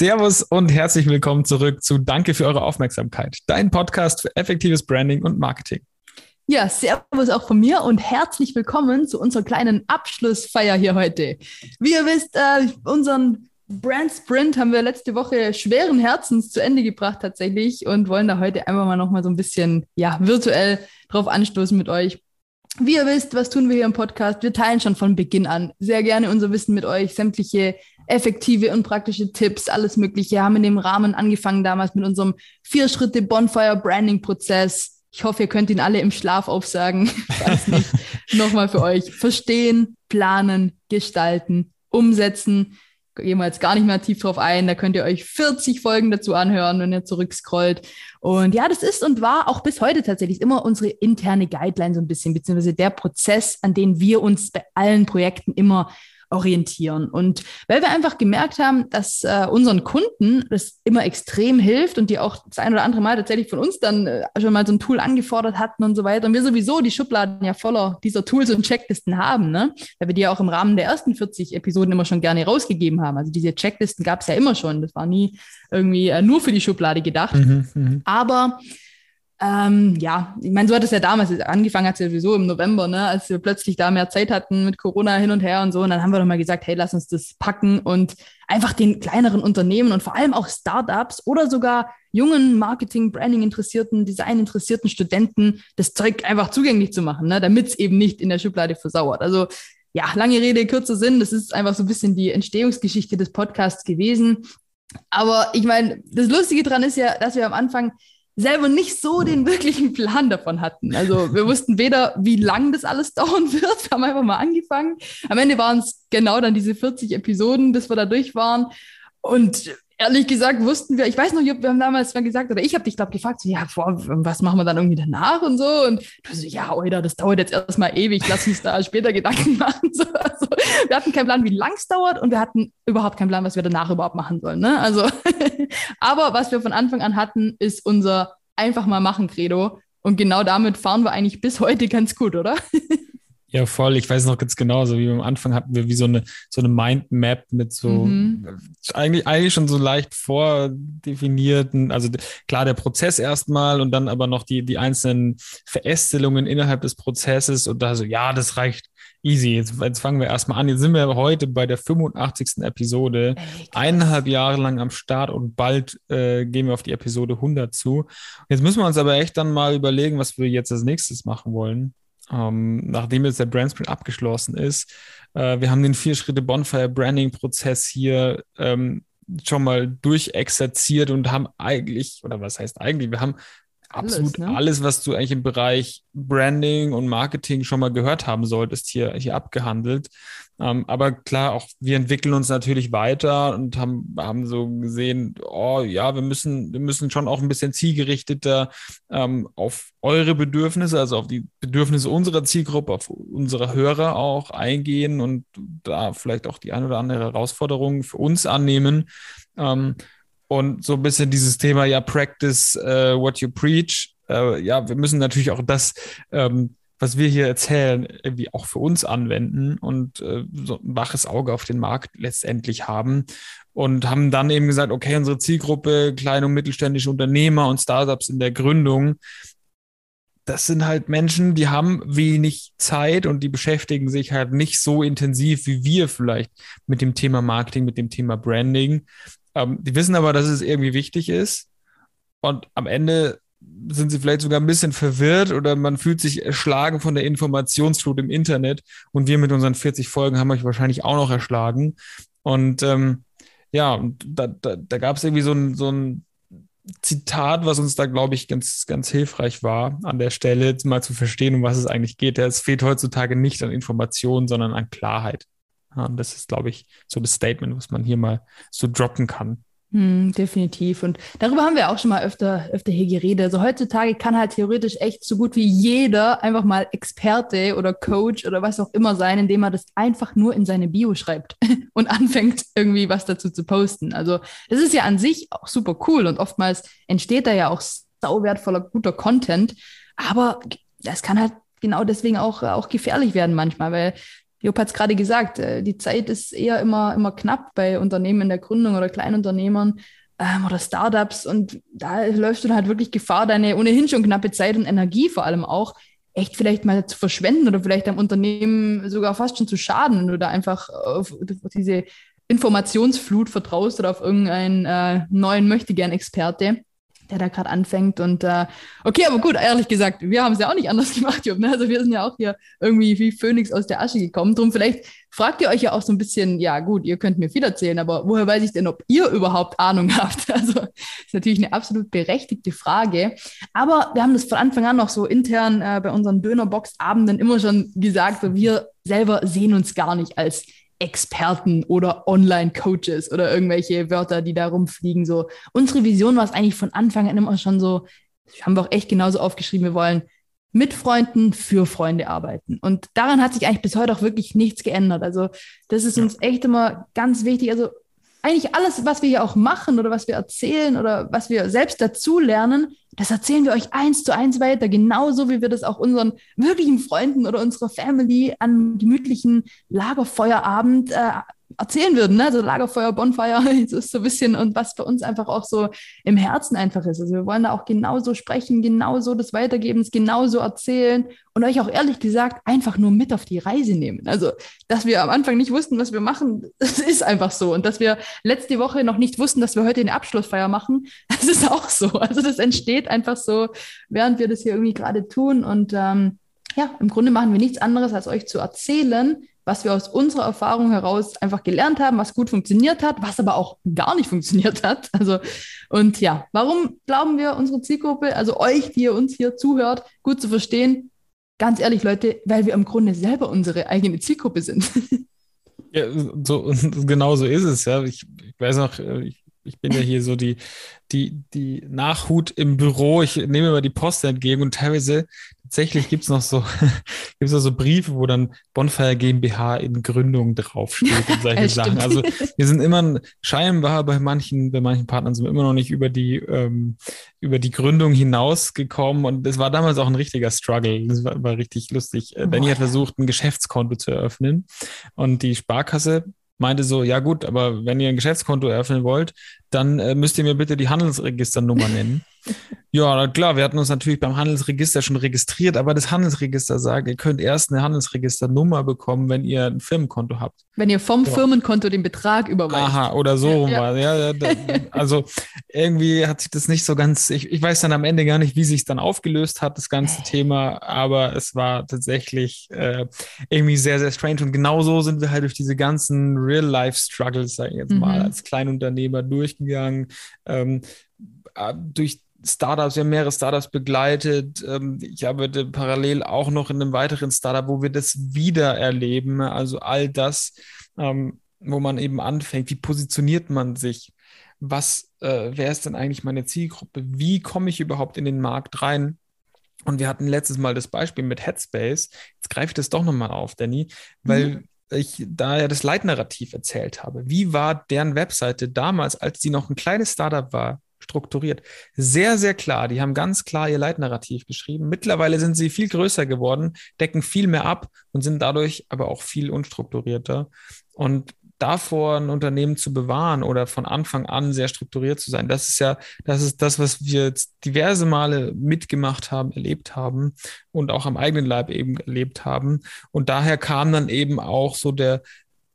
Servus und herzlich willkommen zurück zu Danke für eure Aufmerksamkeit, dein Podcast für effektives Branding und Marketing. Ja, Servus auch von mir und herzlich willkommen zu unserer kleinen Abschlussfeier hier heute. Wie ihr wisst, äh, unseren Brand Sprint haben wir letzte Woche schweren Herzens zu Ende gebracht tatsächlich und wollen da heute einfach mal noch mal so ein bisschen ja virtuell drauf anstoßen mit euch. Wie ihr wisst, was tun wir hier im Podcast? Wir teilen schon von Beginn an sehr gerne unser Wissen mit euch, sämtliche effektive und praktische Tipps, alles Mögliche. Wir haben in dem Rahmen angefangen damals mit unserem Vier-Schritte Bonfire Branding Prozess. Ich hoffe, ihr könnt ihn alle im Schlaf aufsagen. Falls nicht, nochmal für euch. Verstehen, planen, gestalten, umsetzen. Gehen wir jetzt gar nicht mehr tief drauf ein. Da könnt ihr euch 40 Folgen dazu anhören, wenn ihr zurückscrollt. Und ja, das ist und war auch bis heute tatsächlich immer unsere interne Guideline so ein bisschen, beziehungsweise der Prozess, an den wir uns bei allen Projekten immer orientieren. Und weil wir einfach gemerkt haben, dass äh, unseren Kunden das immer extrem hilft und die auch das ein oder andere Mal tatsächlich von uns dann äh, schon mal so ein Tool angefordert hatten und so weiter. Und wir sowieso die Schubladen ja voller dieser Tools und Checklisten haben, ne? Weil wir die ja auch im Rahmen der ersten 40 Episoden immer schon gerne rausgegeben haben. Also diese Checklisten gab es ja immer schon. Das war nie irgendwie äh, nur für die Schublade gedacht. Mhm, mh. Aber ähm, ja, ich meine, so hat es ja damals angefangen, hat es ja sowieso im November, ne, als wir plötzlich da mehr Zeit hatten mit Corona hin und her und so. Und dann haben wir doch mal gesagt, hey, lass uns das packen und einfach den kleineren Unternehmen und vor allem auch Startups oder sogar jungen Marketing, Branding interessierten, Design interessierten Studenten das Zeug einfach zugänglich zu machen, ne, damit es eben nicht in der Schublade versauert. Also ja, lange Rede, kurzer Sinn. Das ist einfach so ein bisschen die Entstehungsgeschichte des Podcasts gewesen. Aber ich meine, das Lustige dran ist ja, dass wir am Anfang selber nicht so den wirklichen Plan davon hatten. Also wir wussten weder, wie lang das alles dauern wird. Wir haben einfach mal angefangen. Am Ende waren es genau dann diese 40 Episoden, bis wir da durch waren. Und ehrlich gesagt wussten wir, ich weiß noch, wir haben damals mal gesagt, oder ich habe dich, glaube gefragt, so, ja, boah, was machen wir dann irgendwie danach und so. Und du so, ja, Oida, das dauert jetzt erstmal ewig, lass uns da später Gedanken machen. So, also, wir hatten keinen Plan, wie lang es dauert und wir hatten überhaupt keinen Plan, was wir danach überhaupt machen sollen. Ne? Also, aber was wir von Anfang an hatten, ist unser einfach mal machen Credo. Und genau damit fahren wir eigentlich bis heute ganz gut, oder? Ja, voll. Ich weiß noch ganz genau, so wie am Anfang hatten wir wie so eine, so eine Mindmap mit so mhm. eigentlich, eigentlich schon so leicht vordefinierten, also klar der Prozess erstmal und dann aber noch die, die einzelnen Verästelungen innerhalb des Prozesses und da so, ja, das reicht easy. Jetzt, jetzt fangen wir erstmal an. Jetzt sind wir heute bei der 85. Episode, Ey, eineinhalb Jahre lang am Start und bald äh, gehen wir auf die Episode 100 zu. Jetzt müssen wir uns aber echt dann mal überlegen, was wir jetzt als nächstes machen wollen ähm, nachdem jetzt der Brand Sprint abgeschlossen ist. Äh, wir haben den vier Schritte Bonfire Branding Prozess hier ähm, schon mal durchexerziert und haben eigentlich, oder was heißt eigentlich, wir haben absolut alles, ne? alles, was du eigentlich im Bereich Branding und Marketing schon mal gehört haben solltest, hier, hier abgehandelt. Ähm, aber klar, auch wir entwickeln uns natürlich weiter und haben, haben so gesehen, oh ja, wir müssen, wir müssen schon auch ein bisschen zielgerichteter ähm, auf eure Bedürfnisse, also auf die Bedürfnisse unserer Zielgruppe, auf unsere Hörer auch eingehen und da vielleicht auch die ein oder andere Herausforderung für uns annehmen. Ähm, und so ein bisschen dieses Thema, ja, practice uh, what you preach. Uh, ja, wir müssen natürlich auch das ähm, was wir hier erzählen, irgendwie auch für uns anwenden und äh, so ein waches Auge auf den Markt letztendlich haben. Und haben dann eben gesagt, okay, unsere Zielgruppe, kleine und mittelständische Unternehmer und Startups in der Gründung, das sind halt Menschen, die haben wenig Zeit und die beschäftigen sich halt nicht so intensiv wie wir vielleicht mit dem Thema Marketing, mit dem Thema Branding. Ähm, die wissen aber, dass es irgendwie wichtig ist. Und am Ende sind sie vielleicht sogar ein bisschen verwirrt oder man fühlt sich erschlagen von der Informationsflut im Internet. Und wir mit unseren 40 Folgen haben euch wahrscheinlich auch noch erschlagen. Und ähm, ja, da, da, da gab es irgendwie so ein, so ein Zitat, was uns da, glaube ich, ganz, ganz hilfreich war, an der Stelle mal zu verstehen, um was es eigentlich geht. Es fehlt heutzutage nicht an Informationen, sondern an Klarheit. Das ist, glaube ich, so das Statement, was man hier mal so droppen kann. Hm, definitiv. Und darüber haben wir auch schon mal öfter, öfter hier geredet. Also heutzutage kann halt theoretisch echt so gut wie jeder einfach mal Experte oder Coach oder was auch immer sein, indem er das einfach nur in seine Bio schreibt und anfängt irgendwie was dazu zu posten. Also das ist ja an sich auch super cool und oftmals entsteht da ja auch sauwertvoller, guter Content. Aber das kann halt genau deswegen auch, auch gefährlich werden manchmal, weil Job hat es gerade gesagt, äh, die Zeit ist eher immer, immer knapp bei Unternehmen in der Gründung oder Kleinunternehmern ähm, oder Startups. Und da läufst du dann halt wirklich Gefahr, deine ohnehin schon knappe Zeit und Energie vor allem auch echt vielleicht mal zu verschwenden oder vielleicht am Unternehmen sogar fast schon zu schaden, wenn du da einfach auf diese Informationsflut vertraust oder auf irgendeinen äh, neuen Möchtegern-Experte der da gerade anfängt. Und äh, okay, aber gut, ehrlich gesagt, wir haben es ja auch nicht anders gemacht, Job. Ne? Also wir sind ja auch hier irgendwie wie Phönix aus der Asche gekommen. Drum vielleicht fragt ihr euch ja auch so ein bisschen, ja gut, ihr könnt mir viel erzählen, aber woher weiß ich denn, ob ihr überhaupt Ahnung habt? Also ist natürlich eine absolut berechtigte Frage. Aber wir haben das von Anfang an noch so intern äh, bei unseren Dönerbox-Abenden immer schon gesagt, wir selber sehen uns gar nicht als Experten oder Online-Coaches oder irgendwelche Wörter, die da rumfliegen. So, unsere Vision war es eigentlich von Anfang an immer schon so, haben wir auch echt genauso aufgeschrieben, wir wollen mit Freunden für Freunde arbeiten. Und daran hat sich eigentlich bis heute auch wirklich nichts geändert. Also, das ist uns echt immer ganz wichtig. Also, eigentlich alles, was wir hier auch machen oder was wir erzählen oder was wir selbst dazu lernen, das erzählen wir euch eins zu eins weiter, genauso wie wir das auch unseren wirklichen Freunden oder unserer Family an gemütlichen Lagerfeuerabend äh, erzählen würden. Ne? Also Lagerfeuer, Bonfire, das ist so ein bisschen und was bei uns einfach auch so im Herzen einfach ist. Also wir wollen da auch genauso sprechen, genauso das weitergeben, genauso erzählen und euch auch ehrlich gesagt einfach nur mit auf die Reise nehmen. Also, dass wir am Anfang nicht wussten, was wir machen, das ist einfach so. Und dass wir letzte Woche noch nicht wussten, dass wir heute eine Abschlussfeier machen, das ist auch so. Also das entsteht einfach so, während wir das hier irgendwie gerade tun. Und ähm, ja, im Grunde machen wir nichts anderes, als euch zu erzählen, was wir aus unserer Erfahrung heraus einfach gelernt haben, was gut funktioniert hat, was aber auch gar nicht funktioniert hat. Also, und ja, warum glauben wir, unsere Zielgruppe, also euch, die ihr uns hier zuhört, gut zu verstehen? Ganz ehrlich, Leute, weil wir im Grunde selber unsere eigene Zielgruppe sind. Ja, so, genau so ist es, ja. Ich, ich weiß noch, äh, ich ich bin ja hier so die, die, die Nachhut im Büro. Ich nehme immer die Post entgegen und teilweise tatsächlich gibt es noch so, gibt's noch so Briefe, wo dann Bonfire GmbH in Gründung draufsteht und solche Sachen. Also wir sind immer scheinbar bei manchen, bei manchen Partnern sind wir immer noch nicht über die, ähm, über die Gründung hinausgekommen und es war damals auch ein richtiger Struggle. Das war, war richtig lustig. Äh, Danny hat versucht, ein Geschäftskonto zu eröffnen und die Sparkasse meinte so, ja gut, aber wenn ihr ein Geschäftskonto eröffnen wollt, dann äh, müsst ihr mir bitte die Handelsregisternummer nennen. ja, klar, wir hatten uns natürlich beim Handelsregister schon registriert, aber das Handelsregister sagt, ihr könnt erst eine Handelsregisternummer bekommen, wenn ihr ein Firmenkonto habt. Wenn ihr vom ja. Firmenkonto den Betrag überweist. Aha, oder so ja, ja. ja also irgendwie hat sich das nicht so ganz, ich, ich weiß dann am Ende gar nicht, wie sich dann aufgelöst hat, das ganze Thema, aber es war tatsächlich äh, irgendwie sehr, sehr strange und genauso sind wir halt durch diese ganzen Real-Life-Struggles, sage ich jetzt mal, mhm. als Kleinunternehmer durchgegangen. Ähm, äh, durch Startups, wir haben mehrere Startups begleitet. Ähm, ich arbeite parallel auch noch in einem weiteren Startup, wo wir das wieder erleben. Also all das, ähm, wo man eben anfängt, wie positioniert man sich? Was, äh, wer ist denn eigentlich meine Zielgruppe? Wie komme ich überhaupt in den Markt rein? Und wir hatten letztes Mal das Beispiel mit Headspace. Jetzt greife ich das doch nochmal auf, Danny, weil mhm. Ich da ja das Leitnarrativ erzählt habe. Wie war deren Webseite damals, als sie noch ein kleines Startup war? strukturiert. Sehr, sehr klar. Die haben ganz klar ihr Leitnarrativ geschrieben. Mittlerweile sind sie viel größer geworden, decken viel mehr ab und sind dadurch aber auch viel unstrukturierter. Und davor ein Unternehmen zu bewahren oder von Anfang an sehr strukturiert zu sein, das ist ja, das ist das, was wir jetzt diverse Male mitgemacht haben, erlebt haben und auch am eigenen Leib eben erlebt haben. Und daher kam dann eben auch so der,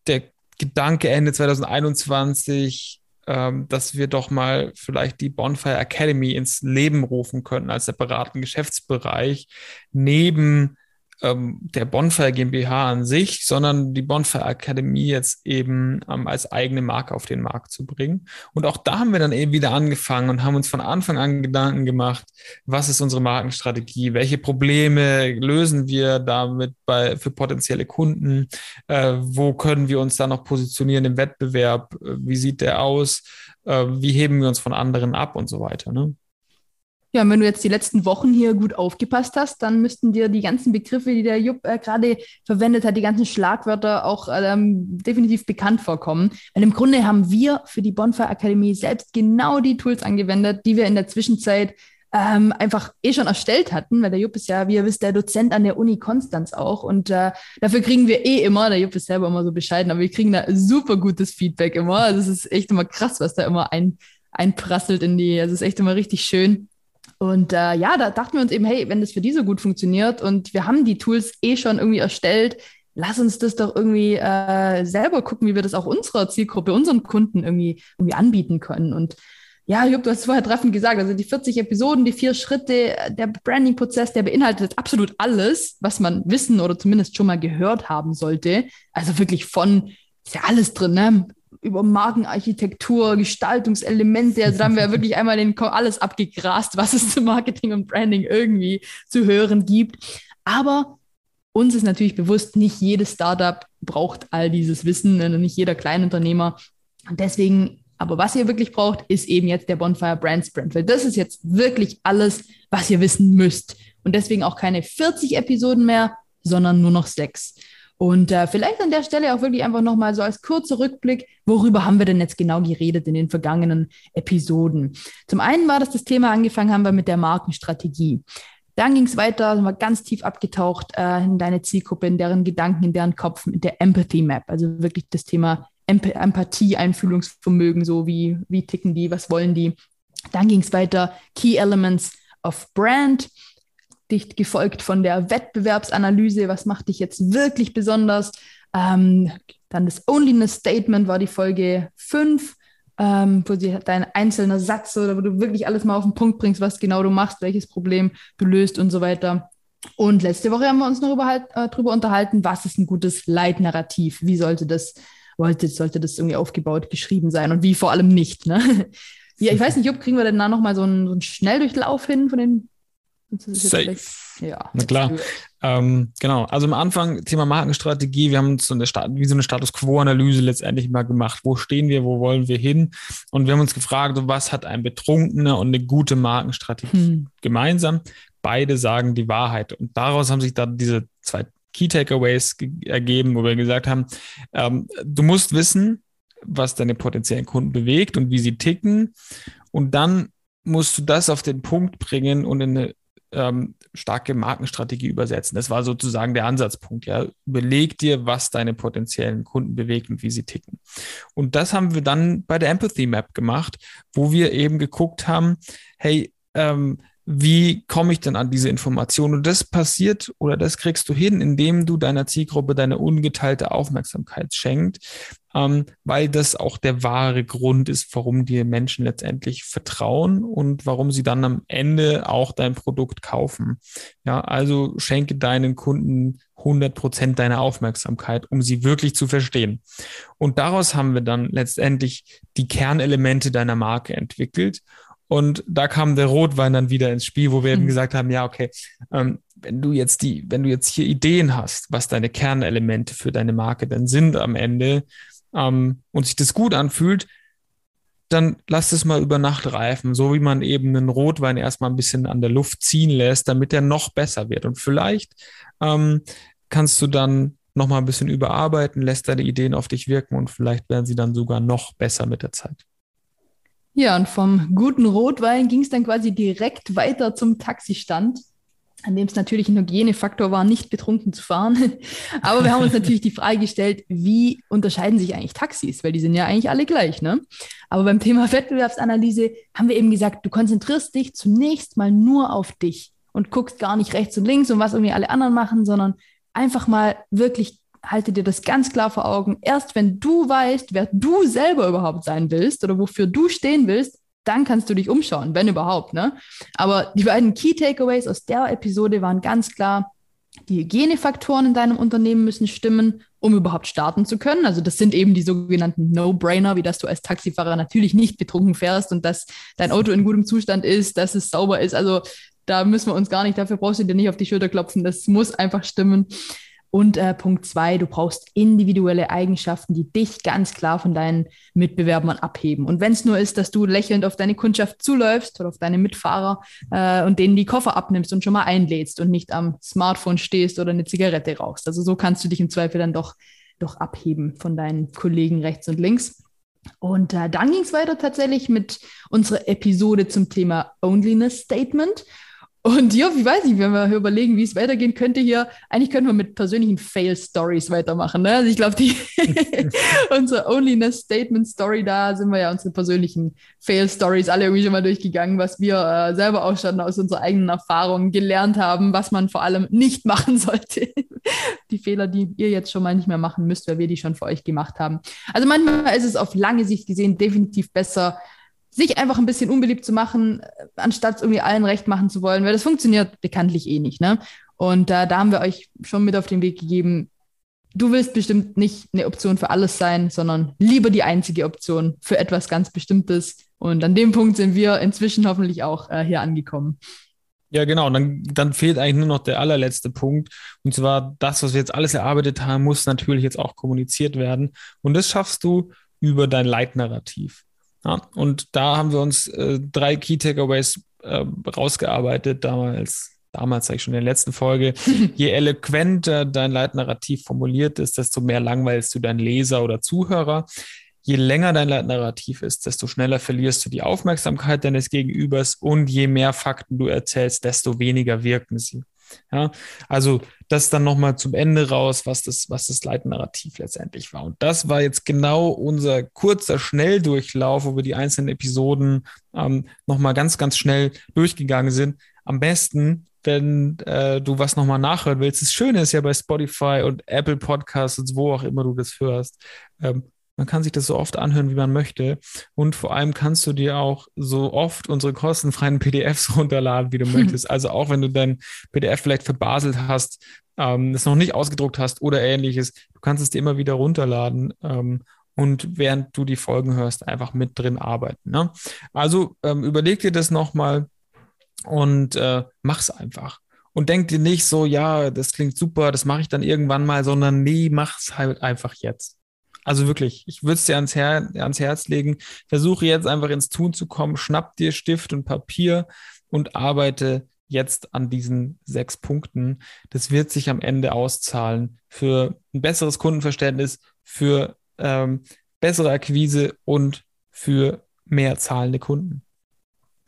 der Gedanke Ende 2021, ähm, dass wir doch mal vielleicht die Bonfire Academy ins Leben rufen können als separaten Geschäftsbereich neben ähm, der Bonfire GmbH an sich, sondern die Bonfire Akademie jetzt eben ähm, als eigene Marke auf den Markt zu bringen. Und auch da haben wir dann eben wieder angefangen und haben uns von Anfang an Gedanken gemacht, was ist unsere Markenstrategie, welche Probleme lösen wir damit bei, für potenzielle Kunden, äh, wo können wir uns da noch positionieren im Wettbewerb, äh, wie sieht der aus, äh, wie heben wir uns von anderen ab und so weiter. Ne? Ja, und wenn du jetzt die letzten Wochen hier gut aufgepasst hast, dann müssten dir die ganzen Begriffe, die der Jupp äh, gerade verwendet hat, die ganzen Schlagwörter auch ähm, definitiv bekannt vorkommen. Weil im Grunde haben wir für die Bonfire Akademie selbst genau die Tools angewendet, die wir in der Zwischenzeit ähm, einfach eh schon erstellt hatten, weil der Jupp ist ja, wie ihr wisst, der Dozent an der Uni Konstanz auch. Und äh, dafür kriegen wir eh immer, der Jupp ist selber immer so bescheiden, aber wir kriegen da super gutes Feedback immer. Also es ist echt immer krass, was da immer ein, einprasselt in die, also es ist echt immer richtig schön. Und äh, ja, da dachten wir uns eben, hey, wenn das für die so gut funktioniert und wir haben die Tools eh schon irgendwie erstellt, lass uns das doch irgendwie äh, selber gucken, wie wir das auch unserer Zielgruppe, unseren Kunden irgendwie, irgendwie anbieten können. Und ja, Jupp, du hast es vorher treffend gesagt, also die 40 Episoden, die vier Schritte, der Branding-Prozess, der beinhaltet absolut alles, was man wissen oder zumindest schon mal gehört haben sollte. Also wirklich von, ist ja alles drin, ne? Über Markenarchitektur, Gestaltungselemente. Also da haben wir wirklich einmal den, alles abgegrast, was es zu Marketing und Branding irgendwie zu hören gibt. Aber uns ist natürlich bewusst, nicht jedes Startup braucht all dieses Wissen, ne, nicht jeder Kleinunternehmer. Und deswegen, aber was ihr wirklich braucht, ist eben jetzt der Bonfire Brand Sprint, weil das ist jetzt wirklich alles, was ihr wissen müsst. Und deswegen auch keine 40 Episoden mehr, sondern nur noch sechs. Und äh, vielleicht an der Stelle auch wirklich einfach nochmal so als kurzer Rückblick, worüber haben wir denn jetzt genau geredet in den vergangenen Episoden? Zum einen war das das Thema, angefangen haben wir mit der Markenstrategie. Dann ging es weiter, sind wir ganz tief abgetaucht äh, in deine Zielgruppe, in deren Gedanken, in deren Kopf, mit der Empathy Map, also wirklich das Thema Emp Empathie, Einfühlungsvermögen, so wie, wie ticken die, was wollen die. Dann ging es weiter, Key Elements of Brand, dicht gefolgt von der Wettbewerbsanalyse, was macht dich jetzt wirklich besonders. Ähm, dann das Onlyness Statement war die Folge 5, ähm, wo sie dein einzelner Satz oder wo du wirklich alles mal auf den Punkt bringst, was genau du machst, welches Problem du löst und so weiter. Und letzte Woche haben wir uns noch über, äh, darüber unterhalten, was ist ein gutes Leitnarrativ? Wie sollte das, wollte, sollte das irgendwie aufgebaut, geschrieben sein und wie vor allem nicht. Ne? Ja, ich weiß nicht, ob kriegen wir denn da nochmal so so einen Schnelldurchlauf hin von den Safe. Ja. Na klar. Ähm, genau. Also am Anfang Thema Markenstrategie. Wir haben uns so eine, wie so eine Status Quo-Analyse letztendlich mal gemacht. Wo stehen wir? Wo wollen wir hin? Und wir haben uns gefragt, was hat ein betrunkener und eine gute Markenstrategie hm. gemeinsam? Beide sagen die Wahrheit. Und daraus haben sich dann diese zwei Key Takeaways ergeben, wo wir gesagt haben, ähm, du musst wissen, was deine potenziellen Kunden bewegt und wie sie ticken. Und dann musst du das auf den Punkt bringen und in eine ähm, starke Markenstrategie übersetzen. Das war sozusagen der Ansatzpunkt. Ja, überleg dir, was deine potenziellen Kunden bewegt und wie sie ticken. Und das haben wir dann bei der Empathy Map gemacht, wo wir eben geguckt haben, hey, ähm, wie komme ich denn an diese Informationen? Und das passiert oder das kriegst du hin, indem du deiner Zielgruppe deine ungeteilte Aufmerksamkeit schenkt, ähm, weil das auch der wahre Grund ist, warum dir Menschen letztendlich vertrauen und warum sie dann am Ende auch dein Produkt kaufen. Ja, also schenke deinen Kunden 100 Prozent deiner Aufmerksamkeit, um sie wirklich zu verstehen. Und daraus haben wir dann letztendlich die Kernelemente deiner Marke entwickelt und da kam der Rotwein dann wieder ins Spiel, wo wir eben mhm. gesagt haben, ja, okay, ähm, wenn du jetzt die, wenn du jetzt hier Ideen hast, was deine Kernelemente für deine Marke dann sind am Ende ähm, und sich das gut anfühlt, dann lass es mal über Nacht reifen, so wie man eben einen Rotwein erstmal ein bisschen an der Luft ziehen lässt, damit er noch besser wird. Und vielleicht ähm, kannst du dann noch mal ein bisschen überarbeiten, lässt deine Ideen auf dich wirken und vielleicht werden sie dann sogar noch besser mit der Zeit. Ja, und vom guten Rotwein ging es dann quasi direkt weiter zum Taxistand, an dem es natürlich ein Hygienefaktor war, nicht betrunken zu fahren. Aber wir haben uns natürlich die Frage gestellt, wie unterscheiden sich eigentlich Taxis? Weil die sind ja eigentlich alle gleich, ne? Aber beim Thema Wettbewerbsanalyse haben wir eben gesagt, du konzentrierst dich zunächst mal nur auf dich und guckst gar nicht rechts und links und was irgendwie alle anderen machen, sondern einfach mal wirklich halte dir das ganz klar vor Augen. Erst wenn du weißt, wer du selber überhaupt sein willst oder wofür du stehen willst, dann kannst du dich umschauen, wenn überhaupt. Ne? Aber die beiden Key Takeaways aus der Episode waren ganz klar, die Hygienefaktoren in deinem Unternehmen müssen stimmen, um überhaupt starten zu können. Also das sind eben die sogenannten No-Brainer, wie dass du als Taxifahrer natürlich nicht betrunken fährst und dass dein Auto in gutem Zustand ist, dass es sauber ist. Also da müssen wir uns gar nicht, dafür brauchst du dir nicht auf die Schulter klopfen. Das muss einfach stimmen. Und äh, Punkt zwei, du brauchst individuelle Eigenschaften, die dich ganz klar von deinen Mitbewerbern abheben. Und wenn es nur ist, dass du lächelnd auf deine Kundschaft zuläufst oder auf deine Mitfahrer äh, und denen die Koffer abnimmst und schon mal einlädst und nicht am Smartphone stehst oder eine Zigarette rauchst. Also so kannst du dich im Zweifel dann doch, doch abheben von deinen Kollegen rechts und links. Und äh, dann ging es weiter tatsächlich mit unserer Episode zum Thema Onlyness Statement. Und ja, ich weiß nicht, wenn wir überlegen, wie es weitergehen könnte hier, eigentlich könnten wir mit persönlichen Fail-Stories weitermachen. Ne? Also ich glaube, die unsere Onlyness-Statement-Story, da sind wir ja unsere persönlichen Fail-Stories alle irgendwie schon mal durchgegangen, was wir äh, selber auch schon aus unserer eigenen Erfahrung gelernt haben, was man vor allem nicht machen sollte. die Fehler, die ihr jetzt schon mal nicht mehr machen müsst, weil wir die schon für euch gemacht haben. Also manchmal ist es auf lange Sicht gesehen definitiv besser, sich einfach ein bisschen unbeliebt zu machen, anstatt irgendwie allen recht machen zu wollen, weil das funktioniert bekanntlich eh nicht. Ne? Und äh, da haben wir euch schon mit auf den Weg gegeben, du willst bestimmt nicht eine Option für alles sein, sondern lieber die einzige Option für etwas ganz Bestimmtes. Und an dem Punkt sind wir inzwischen hoffentlich auch äh, hier angekommen. Ja, genau. Und dann, dann fehlt eigentlich nur noch der allerletzte Punkt. Und zwar das, was wir jetzt alles erarbeitet haben, muss natürlich jetzt auch kommuniziert werden. Und das schaffst du über dein Leitnarrativ. Ja, und da haben wir uns äh, drei Key Takeaways äh, rausgearbeitet, damals, damals sage ich schon in der letzten Folge. Je eloquenter dein Leitnarrativ formuliert ist, desto mehr langweilst du deinen Leser oder Zuhörer. Je länger dein Leitnarrativ ist, desto schneller verlierst du die Aufmerksamkeit deines Gegenübers und je mehr Fakten du erzählst, desto weniger wirken sie. Ja, also das dann nochmal zum Ende raus, was das, was das Leitnarrativ letztendlich war. Und das war jetzt genau unser kurzer Schnelldurchlauf, wo wir die einzelnen Episoden ähm, nochmal ganz, ganz schnell durchgegangen sind. Am besten, wenn äh, du was nochmal nachhören willst. Das Schöne ist ja bei Spotify und Apple Podcasts und wo auch immer du das hörst. Ähm, man kann sich das so oft anhören, wie man möchte. Und vor allem kannst du dir auch so oft unsere kostenfreien PDFs runterladen, wie du möchtest. Also auch wenn du dein PDF vielleicht verbaselt hast, ähm, es noch nicht ausgedruckt hast oder ähnliches, du kannst es dir immer wieder runterladen. Ähm, und während du die Folgen hörst, einfach mit drin arbeiten. Ne? Also ähm, überleg dir das nochmal und äh, mach's einfach. Und denk dir nicht so, ja, das klingt super, das mache ich dann irgendwann mal, sondern nee, mach's halt einfach jetzt. Also wirklich, ich würde es dir ans, Her ans Herz legen. Versuche jetzt einfach ins Tun zu kommen. Schnapp dir Stift und Papier und arbeite jetzt an diesen sechs Punkten. Das wird sich am Ende auszahlen für ein besseres Kundenverständnis, für ähm, bessere Akquise und für mehr zahlende Kunden.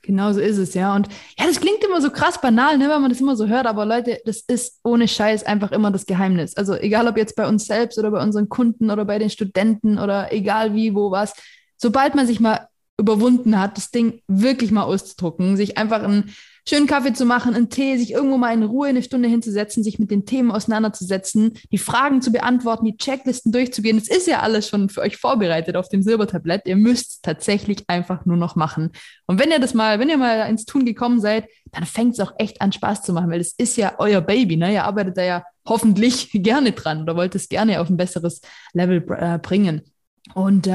Genau so ist es, ja. Und ja, das klingt immer so krass banal, ne, wenn man das immer so hört, aber Leute, das ist ohne Scheiß einfach immer das Geheimnis. Also egal ob jetzt bei uns selbst oder bei unseren Kunden oder bei den Studenten oder egal wie, wo, was, sobald man sich mal überwunden hat, das Ding wirklich mal auszudrucken, sich einfach ein schönen Kaffee zu machen, einen Tee, sich irgendwo mal in Ruhe eine Stunde hinzusetzen, sich mit den Themen auseinanderzusetzen, die Fragen zu beantworten, die Checklisten durchzugehen. Das ist ja alles schon für euch vorbereitet auf dem Silbertablett. Ihr müsst es tatsächlich einfach nur noch machen. Und wenn ihr das mal, wenn ihr mal ins Tun gekommen seid, dann fängt es auch echt an Spaß zu machen, weil es ist ja euer Baby, ne? Ihr arbeitet da ja hoffentlich gerne dran oder wollt es gerne auf ein besseres Level äh, bringen. Und äh,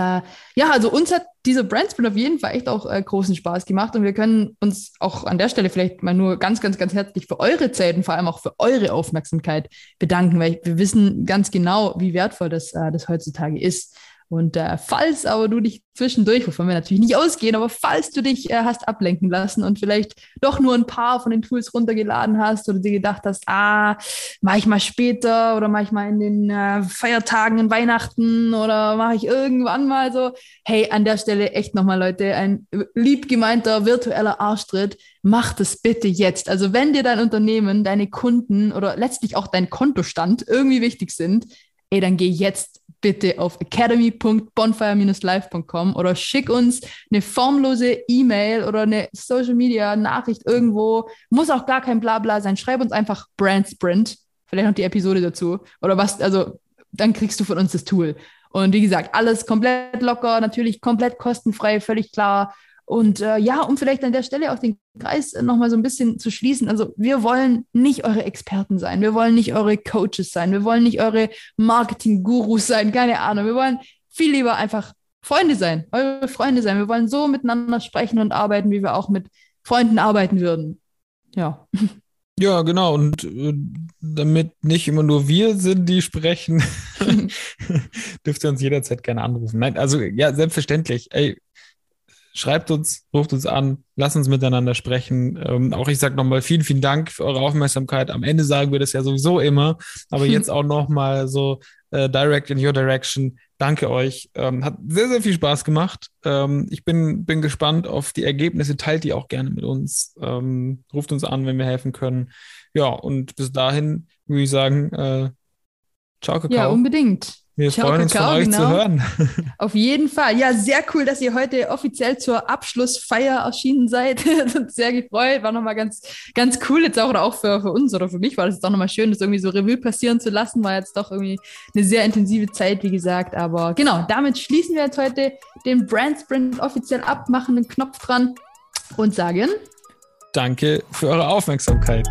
ja, also uns hat dieser Brandsprint auf jeden Fall echt auch äh, großen Spaß gemacht und wir können uns auch an der Stelle vielleicht mal nur ganz, ganz, ganz herzlich für eure Zeit und vor allem auch für eure Aufmerksamkeit bedanken, weil wir wissen ganz genau, wie wertvoll das, äh, das heutzutage ist. Und äh, falls aber du dich zwischendurch, wovon wir natürlich nicht ausgehen, aber falls du dich äh, hast ablenken lassen und vielleicht doch nur ein paar von den Tools runtergeladen hast oder dir gedacht hast, ah, mache ich mal später oder mache ich mal in den äh, Feiertagen in Weihnachten oder mache ich irgendwann mal so, hey, an der Stelle echt nochmal, Leute, ein lieb gemeinter virtueller Arschtritt, mach das bitte jetzt. Also wenn dir dein Unternehmen, deine Kunden oder letztlich auch dein Kontostand irgendwie wichtig sind, ey, dann geh jetzt bitte auf academy.bonfire-live.com oder schick uns eine formlose E-Mail oder eine Social Media Nachricht irgendwo. Muss auch gar kein Blabla sein. Schreib uns einfach Brand Sprint. Vielleicht noch die Episode dazu. Oder was, also dann kriegst du von uns das Tool. Und wie gesagt, alles komplett locker, natürlich komplett kostenfrei, völlig klar. Und äh, ja, um vielleicht an der Stelle auch den Kreis nochmal so ein bisschen zu schließen. Also wir wollen nicht eure Experten sein. Wir wollen nicht eure Coaches sein. Wir wollen nicht eure Marketing-Gurus sein. Keine Ahnung. Wir wollen viel lieber einfach Freunde sein, eure Freunde sein. Wir wollen so miteinander sprechen und arbeiten, wie wir auch mit Freunden arbeiten würden. Ja. Ja, genau. Und äh, damit nicht immer nur wir sind, die sprechen, dürft ihr uns jederzeit gerne anrufen. Nein, also ja, selbstverständlich. Ey, schreibt uns, ruft uns an, lasst uns miteinander sprechen. Ähm, auch ich sage nochmal vielen, vielen Dank für eure Aufmerksamkeit. Am Ende sagen wir das ja sowieso immer, aber jetzt auch nochmal so äh, direct in your direction. Danke euch. Ähm, hat sehr, sehr viel Spaß gemacht. Ähm, ich bin, bin gespannt auf die Ergebnisse. Teilt die auch gerne mit uns. Ähm, ruft uns an, wenn wir helfen können. Ja, und bis dahin würde ich sagen, äh, ciao, Kakao. Ja, unbedingt. Wir Ciao, freuen uns von euch genau. zu hören. Auf jeden Fall. Ja, sehr cool, dass ihr heute offiziell zur Abschlussfeier erschienen seid. sehr gefreut. War nochmal ganz, ganz cool jetzt auch, oder auch für, für uns oder für mich war das jetzt auch nochmal schön, das irgendwie so Revue passieren zu lassen. War jetzt doch irgendwie eine sehr intensive Zeit, wie gesagt. Aber genau, damit schließen wir jetzt heute den Brand Sprint offiziell ab, machen den Knopf dran und sagen Danke für eure Aufmerksamkeit.